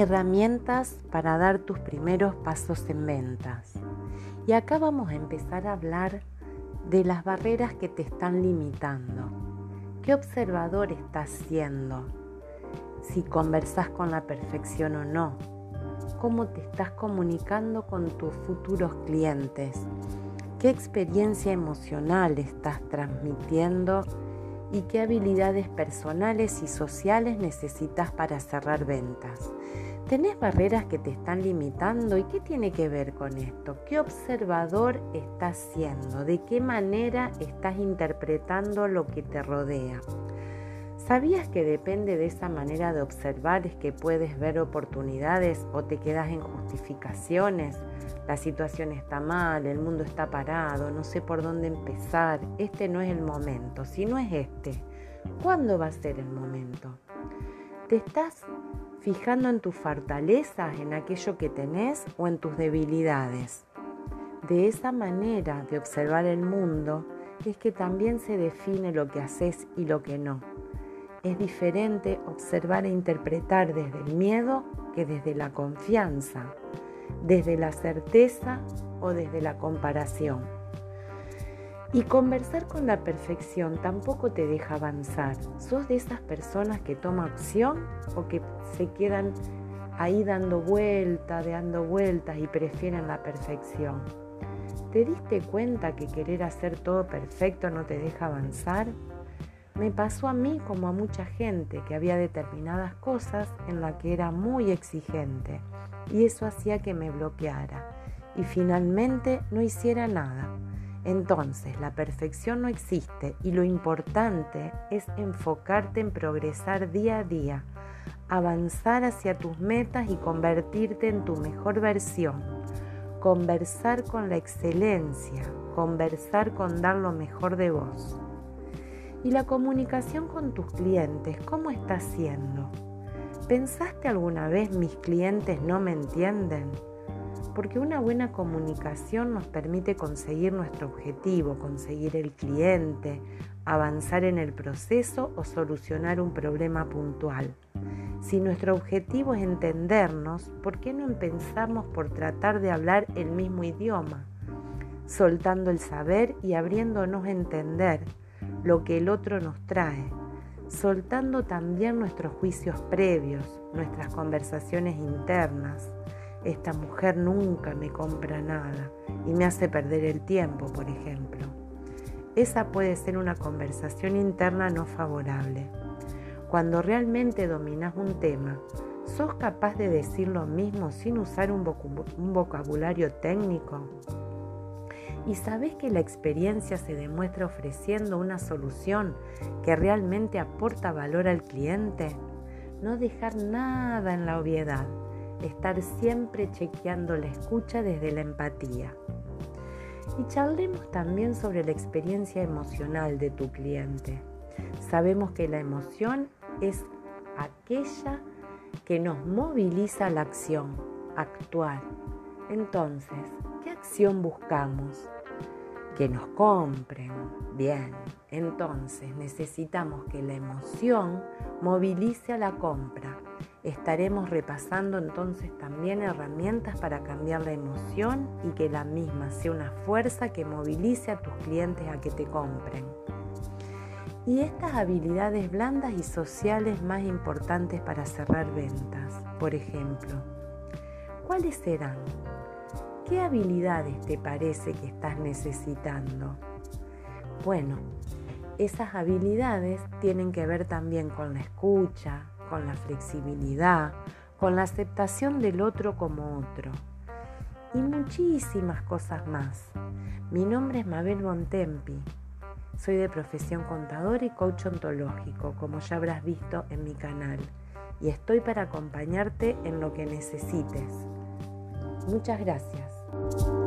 Herramientas para dar tus primeros pasos en ventas. Y acá vamos a empezar a hablar de las barreras que te están limitando. ¿Qué observador estás siendo? Si conversas con la perfección o no. ¿Cómo te estás comunicando con tus futuros clientes? ¿Qué experiencia emocional estás transmitiendo? ¿Y qué habilidades personales y sociales necesitas para cerrar ventas? ¿Tenés barreras que te están limitando? ¿Y qué tiene que ver con esto? ¿Qué observador estás siendo? ¿De qué manera estás interpretando lo que te rodea? ¿Sabías que depende de esa manera de observar es que puedes ver oportunidades o te quedas en justificaciones? La situación está mal, el mundo está parado, no sé por dónde empezar, este no es el momento. Si no es este, ¿cuándo va a ser el momento? ¿Te estás fijando en tus fortalezas, en aquello que tenés o en tus debilidades. De esa manera de observar el mundo es que también se define lo que haces y lo que no. Es diferente observar e interpretar desde el miedo que desde la confianza, desde la certeza o desde la comparación. Y conversar con la perfección tampoco te deja avanzar. ¿Sos de esas personas que toman acción o que se quedan ahí dando vueltas, dando vueltas y prefieren la perfección? ¿Te diste cuenta que querer hacer todo perfecto no te deja avanzar? Me pasó a mí como a mucha gente que había determinadas cosas en las que era muy exigente y eso hacía que me bloqueara y finalmente no hiciera nada entonces, la perfección no existe y lo importante es enfocarte en progresar día a día, avanzar hacia tus metas y convertirte en tu mejor versión. Conversar con la excelencia, conversar con dar lo mejor de vos. ¿Y la comunicación con tus clientes, cómo está siendo? ¿Pensaste alguna vez mis clientes no me entienden? Porque una buena comunicación nos permite conseguir nuestro objetivo, conseguir el cliente, avanzar en el proceso o solucionar un problema puntual. Si nuestro objetivo es entendernos, ¿por qué no empezamos por tratar de hablar el mismo idioma? Soltando el saber y abriéndonos a entender lo que el otro nos trae, soltando también nuestros juicios previos, nuestras conversaciones internas, esta mujer nunca me compra nada y me hace perder el tiempo, por ejemplo. Esa puede ser una conversación interna no favorable. Cuando realmente dominas un tema, ¿sos capaz de decir lo mismo sin usar un, vocabulario técnico? ¿Y sabes que la experiencia se demuestra ofreciendo una solución que realmente aporta valor al cliente? No dejar nada en la obviedad estar siempre chequeando la escucha desde la empatía. Y charlemos también sobre la experiencia emocional de tu cliente. Sabemos que la emoción es aquella que nos moviliza a la acción, actuar. Entonces, ¿qué acción buscamos? Que nos compren. Bien, entonces necesitamos que la emoción movilice a la compra Estaremos repasando entonces también herramientas para cambiar la emoción y que la misma sea una fuerza que movilice a tus clientes a que te compren. Y estas habilidades blandas y sociales más importantes para cerrar ventas, por ejemplo, ¿cuáles serán? ¿Qué habilidades te parece que estás necesitando? Bueno, esas habilidades tienen que ver también con la escucha, con la flexibilidad, con la aceptación del otro como otro y muchísimas cosas más. Mi nombre es Mabel Bontempi. Soy de profesión contador y coach ontológico, como ya habrás visto en mi canal, y estoy para acompañarte en lo que necesites. Muchas gracias.